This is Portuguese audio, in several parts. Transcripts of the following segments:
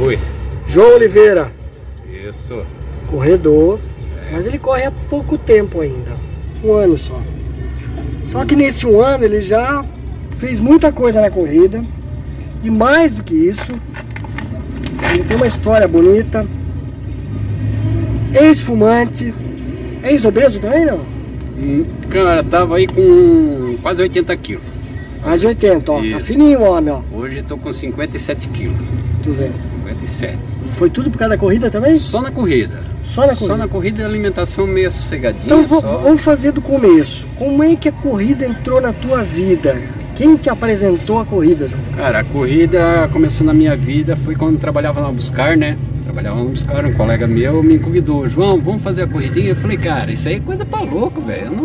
Rui. João Oliveira, Isso. corredor, mas ele corre há pouco tempo ainda. Um ano só. Só que nesse um ano ele já fez muita coisa na corrida. E mais do que isso, ele tem uma história bonita. Ex-fumante. Ex-obeso também não? Hum, Cara, tava aí com quase 80 quilos. Mais 80, ó. Tá Isso. fininho o homem, ó. Hoje tô com 57 quilos. Tu vê. 57. Foi tudo por causa da corrida também? Só na corrida. Só na corrida. Só na corrida e alimentação meio sossegadinha. Então v- só. vamos fazer do começo. Como é que a corrida entrou na tua vida? Quem te apresentou a corrida, João? Cara, a corrida começou na minha vida, foi quando trabalhava na Buscar, né? Trabalhava na Buscar, um colega meu me convidou, João, vamos fazer a corridinha? Eu falei, cara, isso aí é coisa pra louco, velho. Eu Não,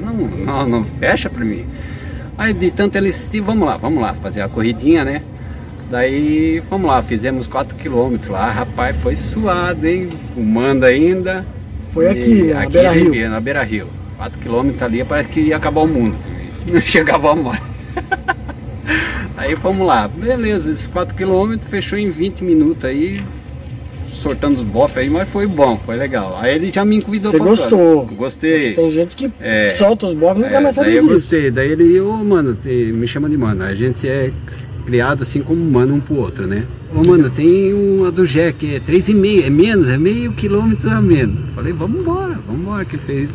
não, não, não fecha pra mim. Aí de tanto ele insistir, vamos lá, vamos lá, fazer a corridinha, né? Daí, vamos lá, fizemos 4 km lá, rapaz, foi suado, hein? Fumando ainda. Foi aqui, na aqui Beira Rio. Ribeira, na Beira Rio. 4 km ali, parece que ia acabar o mundo. Não chegava mais. Aí vamos lá, beleza, esses 4 km fechou em 20 minutos aí, sortando os bofs aí, mas foi bom, foi legal. Aí ele já me convidou Você pra gostou? Gostei. Tem gente que É. solta os bofs e nunca É, mais sabe daí eu disso. gostei, daí ele, ô mano, te- me chama de mano, a gente é criado assim como mano um pro outro, né? Ô mano, tem uma do Jack, é 3,5, é menos, é meio quilômetro a menos. Falei, vamos embora, vamos embora, que ele fez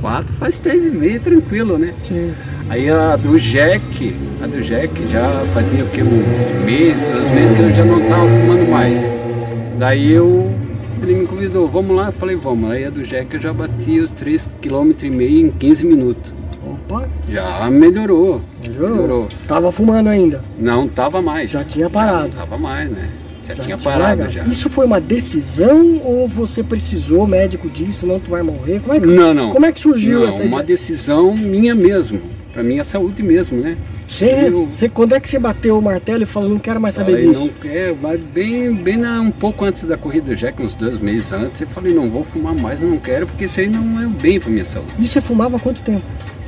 4, faz 3,5, tranquilo, né? Sim. Aí a do Jack, a do Jack já fazia o que? Um mês, dois meses que eu já não tava fumando mais. Daí eu, ele me convidou, vamos lá? Eu falei, vamos. Aí a do Jack eu já bati os 3,5 km em 15 minutos. Já melhorou. melhorou. Tava fumando ainda. Não tava mais. Já tinha parado. Já não tava mais, né? Já, Já tinha parado já. Isso foi uma decisão ou você precisou, o médico disse, senão tu vai morrer? Como é que, Não, não. Como é que surgiu Não, essa uma ideia? decisão minha mesmo. Pra minha saúde mesmo, né? Você, você- quando é que você bateu o martelo e falou, não quero mais saber Falei, disso? não mas bem, bem na- um pouco antes da corrida do Jack, uns dois meses antes, eu falei, não vou fumar mais, não quero, porque isso aí não é bem pra minha saúde. E você fumava há quanto tempo?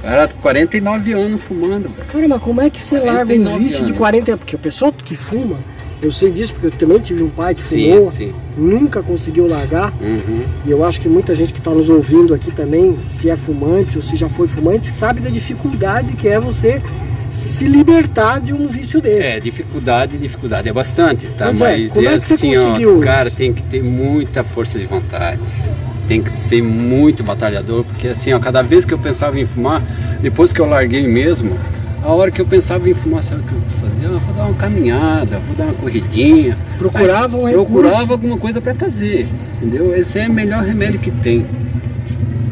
Cara, 49 anos fumando, velho. Cara, mas como é que você larga um 49 vício de anos. 40 Porque o pessoal que fuma, eu sei disso porque eu também tive um pai que Sim, fumou, sim. nunca conseguiu largar. Uhum. E eu acho que muita gente que está nos ouvindo aqui também, se é fumante ou se já foi fumante, sabe da dificuldade que é você se libertar de um vício desse. É, dificuldade, dificuldade é bastante, tá? É, Mas como é é que você assim, ó, cara, tem que ter muita força de vontade. Tem que ser muito batalhador, porque assim, ó, cada vez que eu pensava em fumar, depois que eu larguei mesmo, a hora que eu pensava em fumar, sabe o que eu fazia? Ah, vou dar uma caminhada, vou dar uma corridinha. Procurava um. Procurava alguma coisa para fazer, entendeu? Esse é o melhor remédio que tem.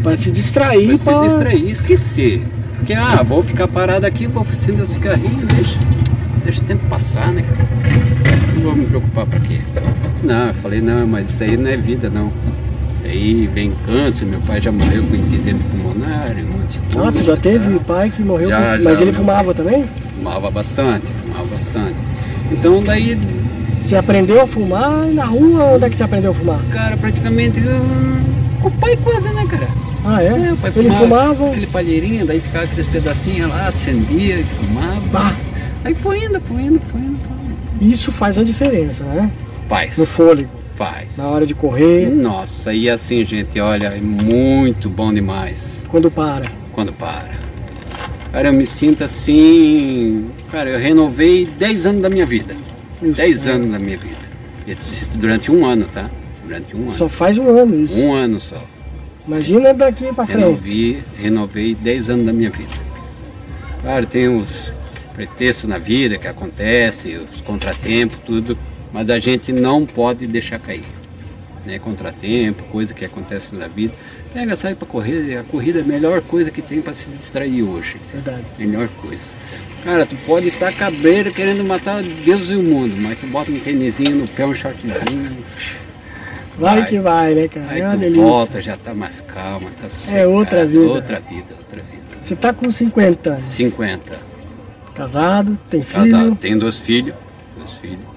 Para se distrair. Pra se distrair, esquecer. Porque, ah, vou ficar parado aqui, vou acender o cigarrinho, deixa, deixa o tempo passar, né? Não vou me preocupar pra quê? Não, eu falei, não, mas isso aí não é vida, não. Aí vem câncer, meu pai já morreu com enfisema pulmonar, um monte de coisa. Ah, tu já teve tá? pai que morreu, Já, com... já, mas ele meu- fumava também? Fumava bastante, fumava bastante. Então daí, Você aprendeu a fumar na rua? Onde é que você aprendeu a fumar? cara, praticamente hum, o pai quase, né, cara? Ah, é? É, o pai ele fumava. aquele palheirinho, daí ficava aqueles pedacinhos lá, acendia e fumava. Bah. Aí foi indo, foi indo, foi indo, foi indo. Isso faz uma diferença, né? Faz, No fôlego, faz. na hora de correr, Nossa, e assim, gente, olha, é muito bom demais quando para. quando para. Cara, eu me sinto assim. Cara, eu renovei 10 anos da minha vida. Isso. 10 anos da minha vida. Isso durante um ano, tá? Durante um ano. Só faz um ano isso. Um ano só. Imagina daqui pra frente. Renovei, renovei 10 anos da minha vida. Claro, tem os pretextos na vida que acontecem, os contratempos, tudo, mas a gente não pode deixar cair. Né? Contratempo, coisa que acontece na vida. Pega, sai para correr, a corrida é a melhor coisa que tem para se distrair hoje. Verdade. Melhor coisa. Cara, tu pode estar cabreiro querendo matar Deus e o mundo, mas tu bota um tênisinho no pé, um shortzinho, Vai, Vai. que vai, né, cara? aí é tu delícia. volta, já tá mais calma, tá sossegado. outra vida. Outra vida, outra vida. Você tá com 50 anos. 50. Casado, tem Casado. filho. Tenho dois filhos. Dois filhos.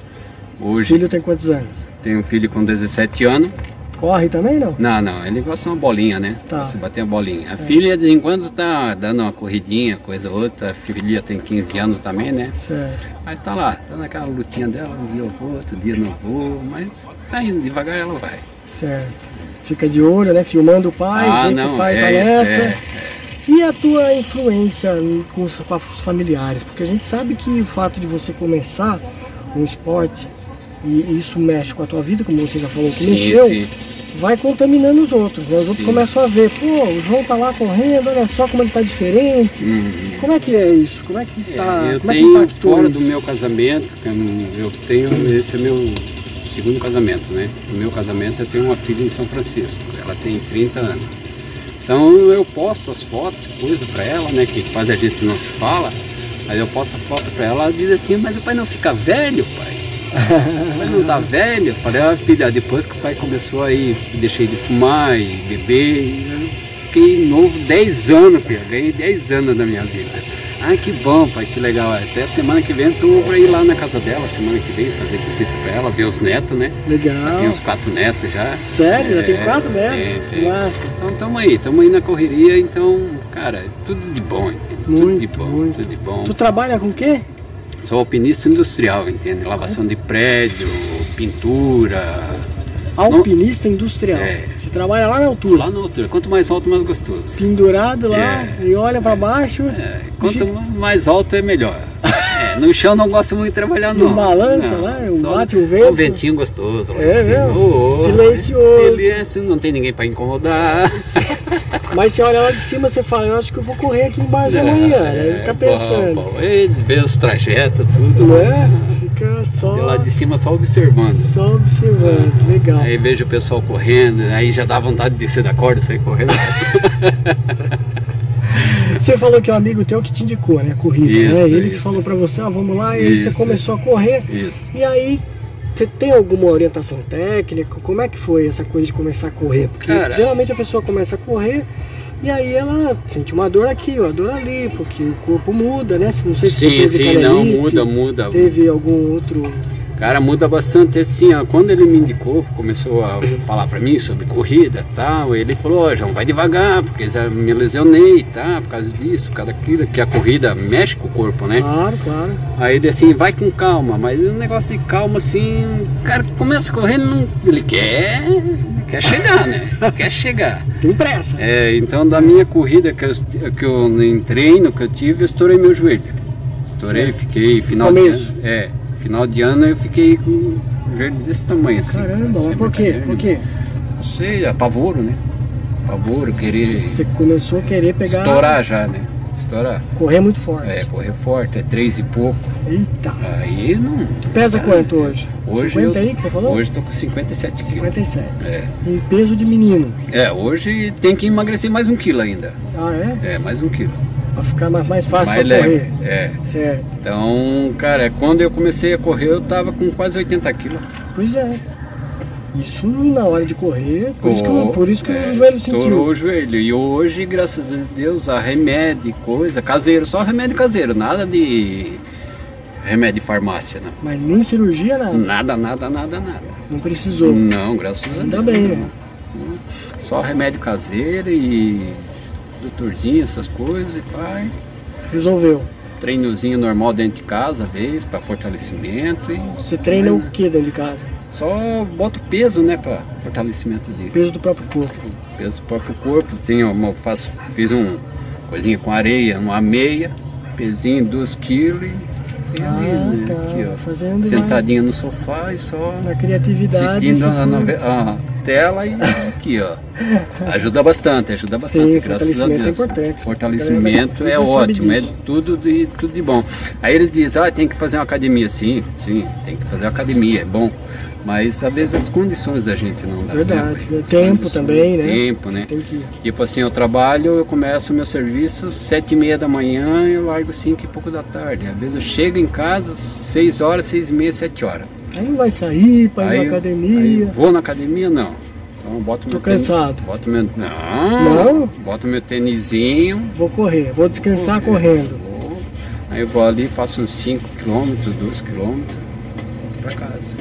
O Hoje filho tem quantos anos? tenho um filho com 17 anos Corre também não? Não, não, ele gosta de uma bolinha, né? Tá. De bater uma bolinha. A filha, de vez em quando, tá dando uma corridinha, coisa ou outra. A filha tem 15 anos também, né? Certo. Aí tá lá, tá naquela lutinha dela, um dia eu vou, outro dia não vou, mas tá indo, devagar ela vai. Certo. Fica de olho, né? Filmando o pai, Ah, que não, o pai tá é, nessa. é, E a tua influência com os, com os familiares? Porque a gente sabe que o fato de você começar um esporte e isso mexe com a tua vida, como você já falou que Sim, mexeu, sim. vai contaminando os outros, né? Os outros Sim. começam a ver, pô, o João tá lá correndo, olha só como ele tá diferente. Uhum. Como é que é isso? Como é que É, tá? eu como é que tenho fora isso? do meu casamento, eu tenho, esse é meu segundo casamento, né? No meu casamento eu tenho uma filha em São Francisco, ela tem 30 anos. Então eu posto as fotos, coisa pra ela, né? Que quase a gente não se fala. Aí eu posto a foto pra ela, ela diz assim, mas o pai não fica velho, pai. Pai não tá velho? Eu falei, ah filha, depois que o pai começou aí, deixei de fumar e beber, fiquei novo 10 anos, filha. Ganhei 10 anos da minha vida. Ah, que bom, pai, que legal. Até semana que vem eu tô pra ir lá na casa dela, semana que vem, fazer visita pra ela, ver os netos, né? Legal. Tem uns quatro netos já. Sério? Já tem É, quatro netos? Tem, tem. Massa. Então tamo aí, tamo aí na correria, então, cara, tudo de bom, entende? tudo de Muito, bom, muito. tudo de bom. Tu trabalha com o quê? Sou alpinista industrial, entende? Lavação de prédio, pintura. Alpinista industrial. É. Você trabalha lá na altura. Lá na altura, quanto mais alto, mais gostoso. Pendurado lá É. e olha pra baixo. É, quanto mais alto é melhor. É, no chão não gosto muito de trabalhar não. Não balança um só bate um vento. Um ventinho gostoso lá É? Ô, ô, Silencioso. Silêncio, não tem ninguém pra incomodar. Mas você olha lá de cima, você fala, eu acho que eu vou correr aqui embaixo amanhã. Né? Fica pensando. Bom, bom. E ver os trajetos, tudo. Não é? Fica só, De lá de cima só observando. só observando. Legal. Aí vejo o pessoal correndo, aí já dá vontade de descer da corda e sair correndo. Você falou que é um amigo teu que te indicou, né? A corrida, Isso, né? Ele que isso. falou pra você, ah, vamos lá, e aí você começou a correr. Isso. E aí, você tem alguma orientação técnica? Como é que foi essa coisa de começar a correr? Porque Cara. geralmente a pessoa começa a correr e aí ela sente uma dor aqui, uma dor ali, porque o corpo muda, né? Não sei se você Sim, teve sim, não, muda, muda. Teve algum outro. Cara, muda bastante assim, ó, quando ele me indicou, começou a falar pra mim sobre corrida e tal, ele falou, ó, João, vai devagar, porque já me lesionei, tá, por causa disso, por causa daquilo, que a corrida mexe com o corpo, né? Claro, claro. Aí ele assim, vai com calma, mas o negócio de calma assim, o cara que começa correndo, não, ele quer, quer chegar, né? quer chegar. Tem pressa. É, então da minha corrida que eu, que eu em treino que eu tive, eu estourei meu joelho. Estourei, Certo. fiquei final Começo. de ano. É, final de ano eu fiquei com o joelho desse tamanho assim. Caramba, mas por quê? Por quê? Não sei, apavoro, né? Apavoro, querer Você começou a querer pegar. estourar já, né? Estourar. Correr muito forte. É, correr forte, é três e pouco. Eita. Aí não. Tu pesa cara, quanto hoje? Hoje 50 eu, aí que você falou? Hoje tô com 57 quilos. 57. É. Em peso de menino. é, hoje tem que emagrecer mais um quilo ainda. Ah, é? É, mais um quilo. Pra ficar mais, mais fácil mais pra leve. correr. É. Certo. Então, cara, quando eu comecei a correr, eu tava com quase 80 quilos. Pois é. Isso na hora de correr, por isso que, Oh, eu- por isso que é, o joelho estourou sentiu. o joelho. E hoje, graças a Deus, a remédio, coisa, caseiro, só remédio caseiro, nada de remédio de farmácia, não. Mas nem cirurgia, nada. Nada, nada, nada, nada. Não precisou. Não, graças a Deus. Ainda bem, né? Só remédio caseiro e doutorzinho, essas coisas, e pai. Resolveu. Treinozinho normal dentro de casa, vezes, para fortalecimento e Você treina o que dentro de casa? só boto peso, né, para fortalecimento de Peso do próprio corpo. peso do próprio corpo. Tenho uma, faço, fiz um coisinha com areia, uma meia, pezinho 2 quilos e, e Ah, ali, né, tá. aqui, ó, Fazendo sentadinho no sofá e só na, criatividade. assistindo a, nove- a tela e aqui, ó. Ajuda bastante, ajuda bastante, Sim, graças a fortalecimento Deus. é importante. Fortalecimento é ótimo, é tudo de, tudo de bom. Aí eles dizem, ah, tem que fazer uma academia. Sim, sim, tem que fazer uma academia, é bom. Mas às vezes as condições da gente não dá. Verdade, né? né? Tempo também, né? Tempo, né? Tem que. Tipo assim, eu trabalho, eu começo meu serviço sete e meia da manhã eu largo cinco e pouco da tarde. Às vezes eu chego em casa seis horas, seis e meia, sete horas. Aí não vai sair pra ir na academia. vou na academia, não. Então boto Tô meu tênis- cansado. Boto meu, não, Não? Boto meu tênisinho. Vou correr, vou descansar vou- correndo. vou. aí eu vou ali, faço uns 5 km, 2 km pra casa.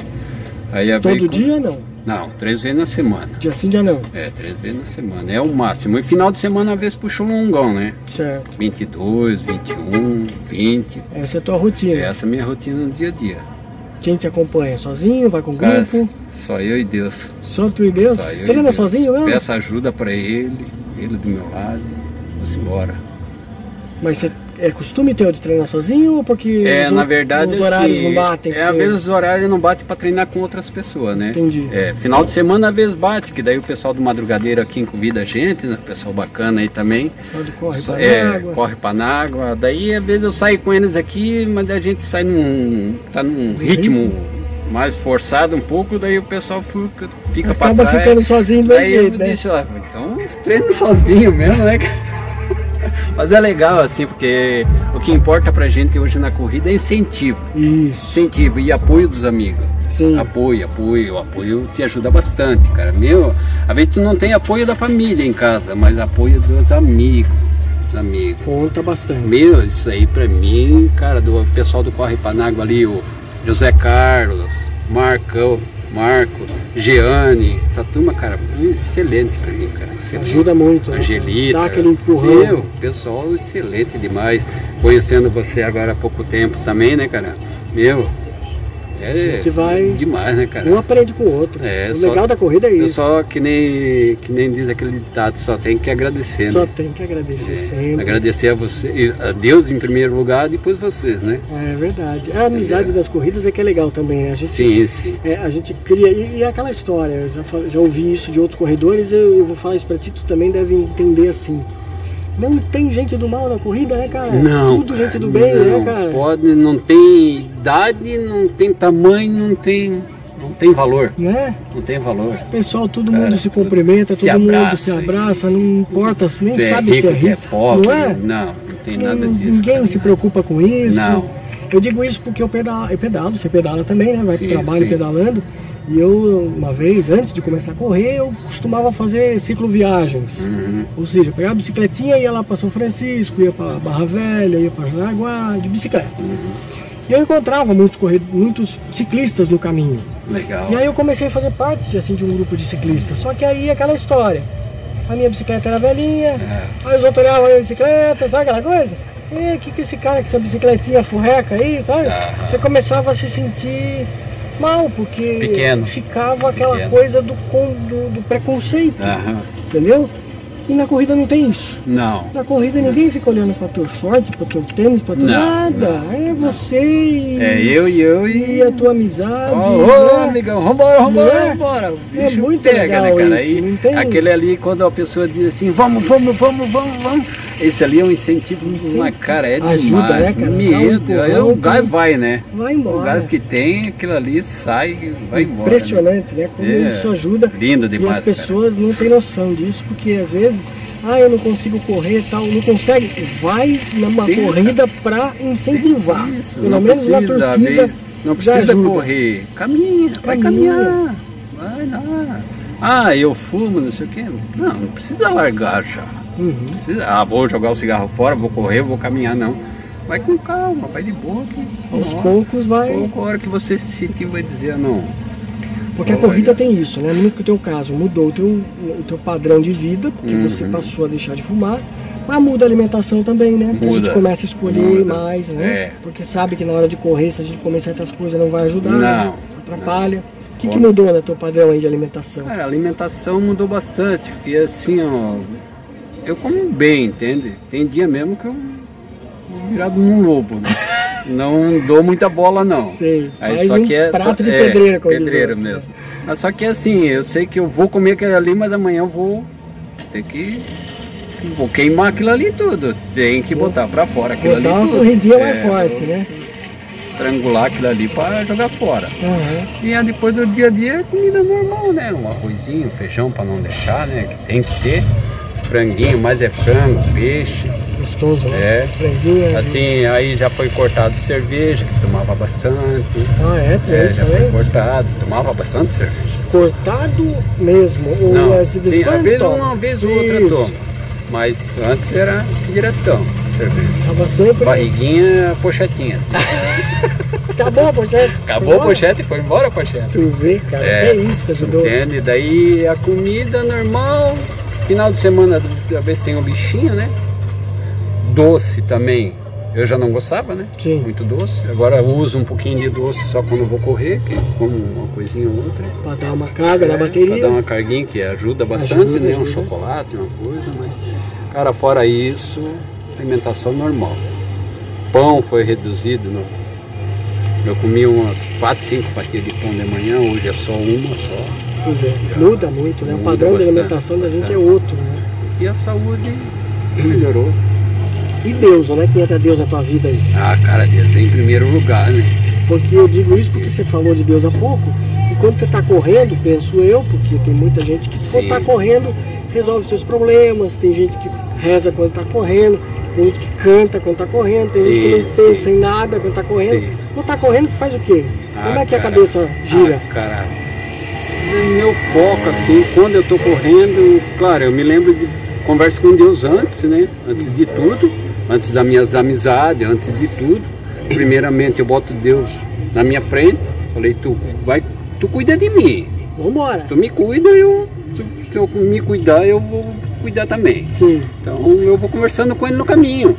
Todo dia não. Não, três vezes na semana. Dia sim, dia não. É, três vezes na semana. É o máximo. E final de semana, às vezes, puxa um longão, né? Certo. 22, 21, 20. Essa é a tua rotina. Essa é a minha rotina no dia a dia. Quem te acompanha? Sozinho? Vai com Cara, grupo? só eu e Deus. Só tu e Deus? Só Treina Deus. sozinho mesmo? Peço ajuda pra ele, ele do meu lado. Vamos embora. Mas você é costume teu de treinar sozinho ou porque É, os, na verdade, os horários assim, não batem? é, às vezes os horários não batem pra treinar com outras pessoas, né? Entendi. É, final de semana às vezes bate, que daí o pessoal do Madrugadeiro aqui convida a gente, né? Pessoal bacana aí também. Quando corre pra é, água. corre pra água. Daí às vezes eu saio com eles aqui, mas a gente sai num. tá num ritmo mais forçado um pouco, daí o pessoal fica, fica Acaba trás. ficando sozinho do jeito, né? então treino sozinho mesmo, né? Mas é legal assim, porque o que importa pra gente hoje na corrida é incentivo. Isso. Incentivo e apoio dos amigos. Sim. Apoio, apoio, apoio te ajuda bastante, cara. Meu, às vezes tu não tem apoio da família em casa, mas apoio dos amigos. Dos amigos. Conta bastante. Meu, isso aí pra mim, cara, do pessoal do Corre Panágua ali, o José Carlos, Marcão, Marco, Jeane, essa turma, cara, excelente pra mim, cara. Excelente. Ajuda muito. né? Angelita. Dá aquele empurrão. Meu, pessoal excelente demais. Conhecendo você agora há pouco tempo também, né, cara? Meu, é gente vai- demais, né, cara? Um aprende com o outro. É, o só- legal da corrida é Eu isso. só que nem, que nem diz aquele ditado, só tem que agradecer, Só né? tem que agradecer É, sempre. agradecer a você, a Deus em primeiro lugar, depois vocês, né? É verdade. A amizade das corridas é que é legal também, né? A gente, Sim, sim. é, a gente cria. E, e é aquela história, eu já, já ouvi isso de outros corredores, eu, eu vou falar isso pra ti, tu também deve entender assim. Não tem gente do mal na corrida, né, cara? Não, Tudo gente do bem, não, né, cara? Pode, não tem idade, não tem tamanho, não tem, não tem valor, Né? não tem valor. Pessoal, todo Cara, mundo se tudo- cumprimenta, se todo mundo abraça se e- abraça, não importa, nem é sabe rico, se é é rico, pobre, não é? não, não tem nada disso. Ninguém cara. se preocupa com isso. Não. Eu digo isso porque eu pedalo, eu pedalo, você pedala também, né? Vai Sim, pro trabalho sim. pedalando. E eu, uma vez, antes de começar a correr, eu costumava fazer cicloviagens. Uhum. Ou seja, pegava a bicicletinha, ia lá para São Francisco, ia para Barra Velha, ia para Jaraguá, de bicicleta. Uhum. E eu encontrava muitos, muitos ciclistas no caminho. Legal. E aí eu comecei a fazer parte assim, de um grupo de ciclistas. Só que aí aquela história. A minha bicicleta era velhinha, É. aí os outros olhavam a minha bicicleta, sabe aquela coisa? E que que esse cara com essa bicicletinha furreca aí, sabe? Aham. Você começava a se sentir mal, porque Pequeno. ficava aquela Pequeno. coisa do, do, do preconceito, Aham. entendeu? E na corrida não tem isso. Não. Na corrida ninguém fica olhando para teu short, para teu tênis, para teu Não, nada. não, é não. você e, É eu e eu e e. a tua amizade. Ô, ô, né? amigão, vambora, vambora, Não é? vambora. É muito pega, legal né, cara? isso, não tem- Aquele ali, quando a pessoa diz assim, vamos, vamos, vamos, vamos, vamos. Esse ali é um incentivo, Incentivo. uma cara, é Ajuda, demais. né, cara? Um Deus, aí o gás vai, né? Vai O embora. gás que tem, aquilo ali sai, vai embora. Impressionante, né? Como É. isso ajuda. Lindo E demais, as pessoas não têm noção disso, porque às vezes, ah, eu não consigo correr e tal, não consegue. Vai numa Tem, corrida pra incentivar. Isso, Pelo não menos na precisa, às torcida. vezes, não precisa correr. Caminha, vai Caminha. caminhar. Vai lá. Ah, eu fumo, não sei o quê. Não, não precisa largar já. Uhum. Não precisa, ah, vou jogar o cigarro fora, vou correr, vou caminhar, não. Vai com calma, vai de boa. Que, Aos poucos vai. pouco, a hora que você se sentir, vai dizer, ah, não. Porque a corrida tem isso, né? No teu caso, mudou o teu, o teu padrão de vida, porque Uhum. você passou a deixar de fumar. Mas muda a alimentação também, né? Porque a gente Muda. começa a escolher Muda. mais, né? É. Porque sabe que na hora de correr, se a gente comer certas coisas, não vai ajudar, Não, atrapalha. O que, que mudou no teu padrão aí de alimentação? Cara, a alimentação mudou bastante, porque assim, ó, eu como bem, entende? Tem dia mesmo que eu virado num lobo, né? Não dou muita bola não. Sei, Aí só um que é prato só, de é, pedreiro, diz pedreiro outro, né? mesmo. Mas só que assim, eu sei que eu vou comer aquilo ali, mas amanhã eu vou ter que vou queimar aquilo ali tudo. Tem que botar pra fora aquilo ali uma tudo. corridinha mais É, forte, né? Estrangular aquilo ali pra jogar fora. Aham. E aí depois do dia a dia é comida normal, né? Um arrozinho, feijão pra não deixar, né? Que tem que ter. Franguinho, mas é frango, peixe. Gostoso, né? É. Franguinho, Assim, aí já foi cortado cerveja, que tomava bastante. Ah, é? Tem É, isso já foi também? cortado, tomava bastante cerveja. Cortado mesmo? Ou Não, é sim, às vezes uma vez ou outra Isso. toma. Mas antes era diretão, cerveja. Tava sempre... Barriguinha, pochetinha, assim. Acabou a pochete. Acabou a pochete e foi embora a pochete. Tu vê, cara, é, que isso, ajudou. Entende? Daí a comida normal, final de semana talvez tenha um bichinho, né? Doce também. Eu já não gostava, né? Sim. Muito doce. Agora eu uso um pouquinho de doce só quando vou correr, que como uma coisinha ou outra. Pra dar uma carga É, na bateria. Pra dar uma carguinha que ajuda bastante, Ajuda, né? Um ajuda. chocolate, uma coisa, mas. Cara, fora isso, alimentação normal. Pão foi reduzido. Não? Eu comi umas 4, 5 fatias de pão de manhã, hoje é só uma só. Muda muito, né? O padrão de bastante, alimentação da gente é outro, né? E a saúde melhorou. E Deus, onde é que entra Deus na tua vida aí? Ah, cara, Deus é em primeiro lugar, né? Porque eu digo isso porque você falou de Deus há pouco. E quando você está correndo, penso eu, porque tem muita gente que quando Sim. está correndo resolve seus problemas, tem gente que reza quando está correndo, tem gente que canta quando está correndo, tem gente que não Sim, pensa sim. em nada quando está correndo. Sim. Quando está correndo, tu faz o quê? Como Ah, é que a cara. cabeça gira? Ah, cara, meu foco, assim, quando eu tô correndo, claro, eu me lembro de converso com Deus antes, né? Antes de tudo, antes das minhas amizades, antes de tudo. Primeiramente eu boto Deus na minha frente, falei, tu vai, tu cuida de mim. Vambora. Tu me cuida, eu se, eu me cuidar, eu vou cuidar também. Sim. Então eu vou conversando com ele no caminho.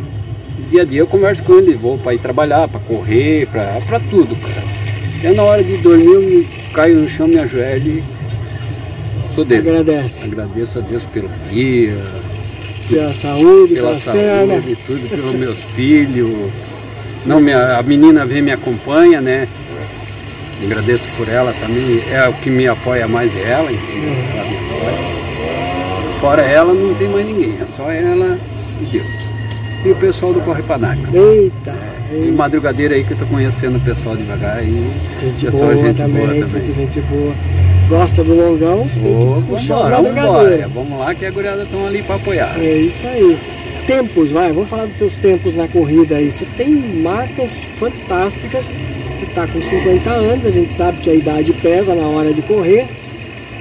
Dia a dia eu converso com ele, vou para ir trabalhar, para correr, para tudo, cara. Até na hora de dormir eu me caio no chão, me ajoelho e sou dele. Agradece. Agradeço a Deus pelo dia, Pela saúde, pela pernas. saúde, tudo, pelos meus filhos. Não, minha, a menina vem e me acompanha, né? Agradeço por ela também. É o que me apoia mais é ela, entendeu? Ela me apoia. Fora ela não tem mais ninguém, é só ela e Deus. E o pessoal do Corre Panaca. Eita. E madrugadeira aí que eu tô conhecendo o pessoal devagar aí. Gente pessoal boa, gente também, boa também. gente boa. Gosta do longão? Puxar vambora, vambora. Vamos lá que a guriada estão ali para apoiar. É isso aí. Tempos, vai, vamos falar dos teus tempos na corrida aí. Você tem marcas fantásticas. Você tá com 50 anos, a gente sabe que a idade pesa na hora de correr.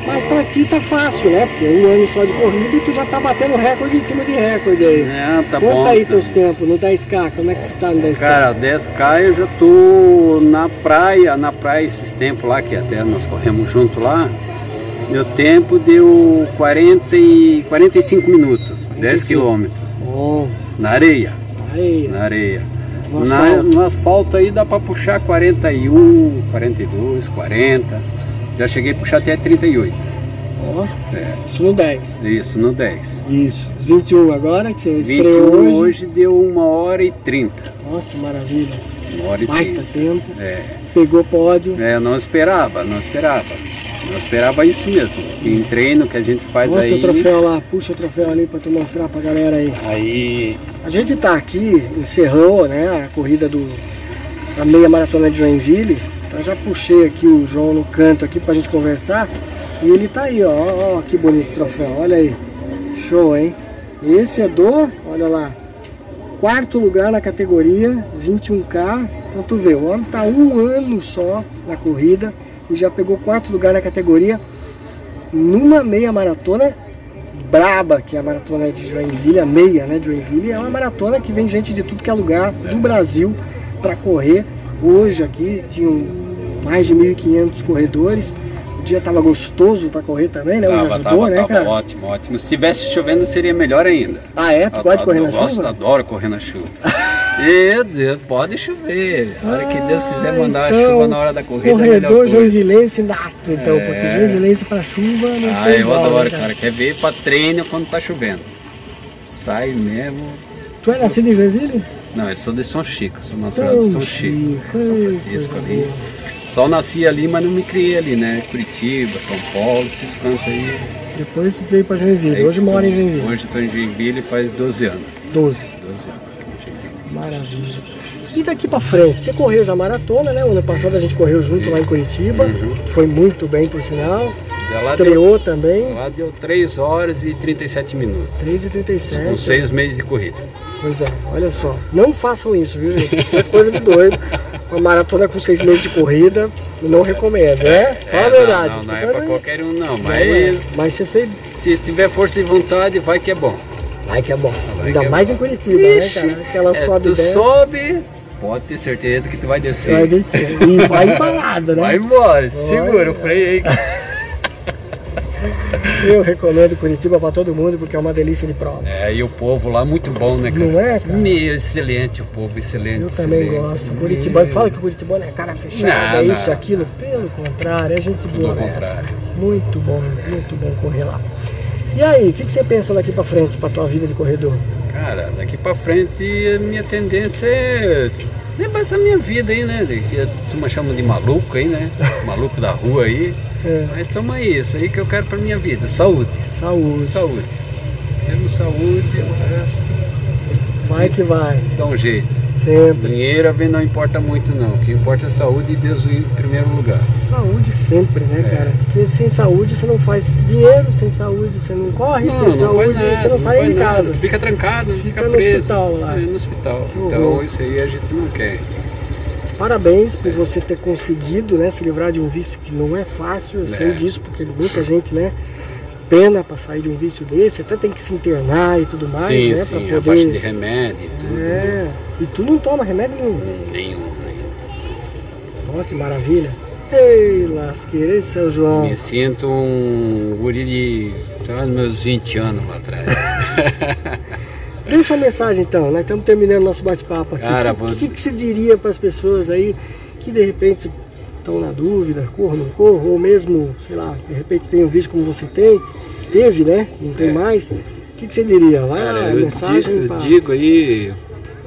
Mas pra ti tá fácil, né? Porque um ano só de corrida e tu já tá batendo recorde em cima de recorde aí. É, tá Conta bom. aí teus tempos no 10K, como é que você tá no 10K? Cara, 10K eu já tô na praia, na praia esses tempos lá, que até nós corremos junto lá. Meu tempo deu 40 e 45 minutos, 10 45. quilômetros. Bom, Na areia, aí, na areia. No Na- asfalto. no asfalto aí dá pra puxar 41, 42, 40. Já cheguei a puxar até 38. ó, É, isso no 10. isso, no 10. Isso. Os 21 agora, que você 21 estreou hoje. hoje deu 1 hora e 30. Ó, que maravilha. 1 hora e Baita 30. tempo. É. Pegou pódio. É, não esperava, não esperava. Não esperava isso mesmo. Em treino que a gente faz Mostra aí. o troféu lá, puxa o troféu ali pra tu mostrar pra galera aí. Aí. A gente tá aqui, encerrou né, a corrida do a meia maratona de Joinville. Então já puxei aqui o João no canto aqui pra gente conversar. E ele tá aí, ó. Ó, que bonito troféu, olha aí. Show, hein? Esse é do, olha lá, quarto lugar na categoria, 21K. Então tu vê, o homem tá um ano só na corrida e já pegou quarto lugar na categoria numa meia maratona braba, que é a maratona de Joinville, a meia, né, de Joinville, é uma maratona que vem gente de tudo que é lugar do Brasil para correr. Hoje aqui tinham mais de 1.500 corredores. O dia tava gostoso para correr também, né? Hoje Tava, ajudou, tava, né, tava cara? ótimo, ótimo. Se tivesse chovendo seria melhor ainda. Ah, é? Tu Eu- pode eu- correr eu na gosto, chuva? adoro correr na chuva. Meu Deus, pode chover. A hora que Deus quiser Ah, mandar então, a chuva na hora da corrida. é Corredor coisa. joinvilense nato, então, É. porque joinvilense para chuva não Ah, tem eu igual, adoro, né, cara. Quer ver pra treino quando tá chovendo. Sai mesmo. Tu é nascido em Joinville? Não, eu sou de São Chico, sou natural de São São Chico, Chico, São Francisco ali. Só nasci ali, mas não me criei ali, né? Curitiba, São Paulo, esses cantos aí. Depois veio para Joinville. Aí Hoje tô- mora em Joinville. Hoje estou em Joinville faz 12 anos. 12. 12 anos. Maravilha. E daqui pra frente? Você correu já maratona, né? O ano passado a gente correu junto lá em Curitiba. Foi muito bem, por sinal. Lá Estreou também. Lá deu 3 horas e 37 minutos. 3h37. Com 6 meses de corrida. Pois é, olha só. Não façam isso, viu, gente? Isso é coisa de doido. Uma maratona com seis meses de corrida, não recomendo, né? Fala a É, verdade. Não, não, não é pra qualquer um não, não é. mas Mas você fez. se tiver força e vontade, vai que é bom. Ai, que é bom. Vai Ainda que é mais bom. em Curitiba, né, Ixi, cara? Aquela é, sobe tu desce. sobe, pode ter certeza que tu vai descer. Vai descer. E vai embalado, né? Vai embora, segura o freio aí. Eu recomendo Curitiba para todo mundo porque é uma delícia de prova. É, e o povo lá muito bom, né, cara? Não é, cara? Excelente o povo, excelente. Eu também excelente. gosto. Curitiba, fala que Curitiba é cara fechada, Não, é isso, não. aquilo. Pelo contrário, é gente Tudo boa nessa. contrário. Muito bom, muito bom correr lá. E aí, o que, que você pensa daqui para frente para tua vida de corredor? Cara, daqui pra frente a minha tendência é levar essa minha vida aí, né? Que a turma chama de maluco aí, né? Maluco da rua aí. É. Mas tamo aí, isso aí que eu quero pra minha vida. Saúde. Saúde. Saúde. Temos saúde, o resto Vai que vai. dá um jeito. Sempre. Dinheiro a ver não importa muito não. O que importa é saúde e Deus em primeiro lugar. Saúde sempre, né, É. cara? Porque sem saúde você não faz dinheiro, sem saúde você não corre, sem faz saúde nada, você não sai faz de casa. Fica trancado, Fica fica, no preso. hospital lá. É, no hospital. Então isso aí a gente não quer. Parabéns por você ter conseguido né, se livrar de um vício que não é fácil, eu É. sei disso, porque muita gente, né? Pena pra sair de um vício desse, até tem que se internar e tudo mais, sim, né? sim, pra a poder. parte de remédio e tudo. É. E tu não toma remédio nenhum. Nenhum, nenhum. Olha que maravilha. Ei, lasqueira, esse é o João. Me sinto um guri de tá, meus 20 anos lá atrás. Deixa uma mensagem então, nós estamos terminando nosso bate-papo aqui. Cara, O que, vou- que, que você diria para as pessoas aí que de repente estão na dúvida, corro, não corro, ou mesmo, sei lá, de repente tem um vídeo como você tem, teve, né? Não tem É. mais. O que, que você diria? Vai Cara, lá, eu, mensagem di- eu pra- digo aí,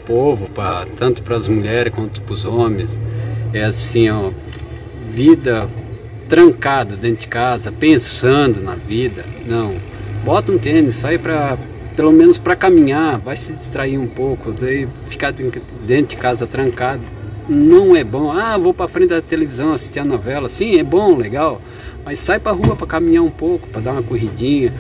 povo, pra, tanto para as mulheres quanto para os homens, é assim, ó, vida trancado dentro de casa, pensando na vida. Não, bota um tênis, sai para pelo menos para caminhar, vai se distrair um pouco, daí ficar dentro de casa trancado não é bom. Ah, vou para frente da televisão assistir a novela, sim, é bom, legal, mas sai para rua para caminhar um pouco, para dar uma corridinha.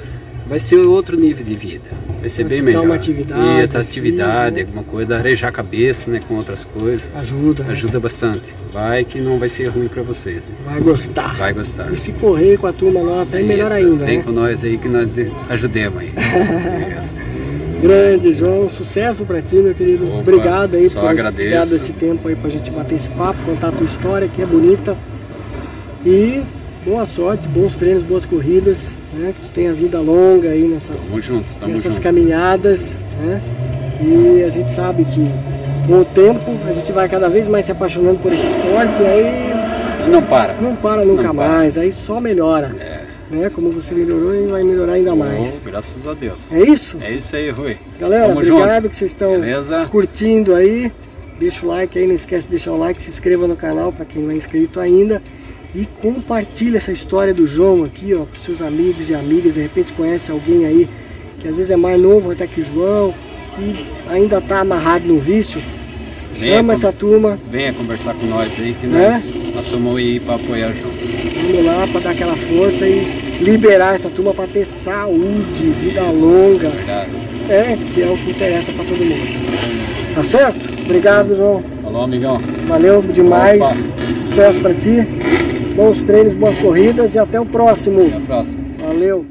Vai ser outro nível de vida. Vai ser bem melhor. uma atividade, E essa atividade, né? alguma coisa, arejar a cabeça, né, com outras coisas. Ajuda, né? Ajuda bastante. Vai que não vai ser ruim para vocês. Vai gostar. Vai gostar. E se correr com a turma nossa, é melhor Isso. ainda, Vem né? com nós aí que nós de- ajudemos aí. Grande, João. Sucesso pra ti, meu querido. Opa, Obrigado aí por agradeço. ter dado esse tempo aí pra gente bater esse papo, contar a tua história, que é bonita. E boa sorte, bons treinos, boas corridas, né? Que tu tenha vida longa aí nessas, Tamo juntos, tamo nessas juntos. caminhadas, né? E a gente sabe que com o tempo a gente vai cada vez mais se apaixonando por esse esporte e aí Não para. não para nunca Não para. mais, aí só melhora. É. Né? Como você melhorou e vai melhorar ainda mais. Oh, graças a Deus. É isso? É isso aí, Rui. Galera, Tamo obrigado junto. que vocês estão Beleza? curtindo aí. Deixa o like aí, não esquece de deixar o like, se inscreva no canal para quem não é inscrito ainda. E compartilha essa história do João aqui, ó, para seus amigos e amigas. De repente conhece alguém aí que às vezes é mais novo até que o João e ainda tá amarrado no vício. Venha Chama com- essa turma, Venha conversar com nós aí que Né? nós, nós somos aí para apoiar junto. vamos lá para dar aquela força e liberar essa turma para ter saúde, vida longa. Verdade. É, que é o que interessa para todo mundo. Tá certo? Obrigado, João. Falou, amigão. Valeu demais. Opa. Sucesso pra ti. Bons treinos, boas corridas e até o próximo. Até a próxima. Valeu.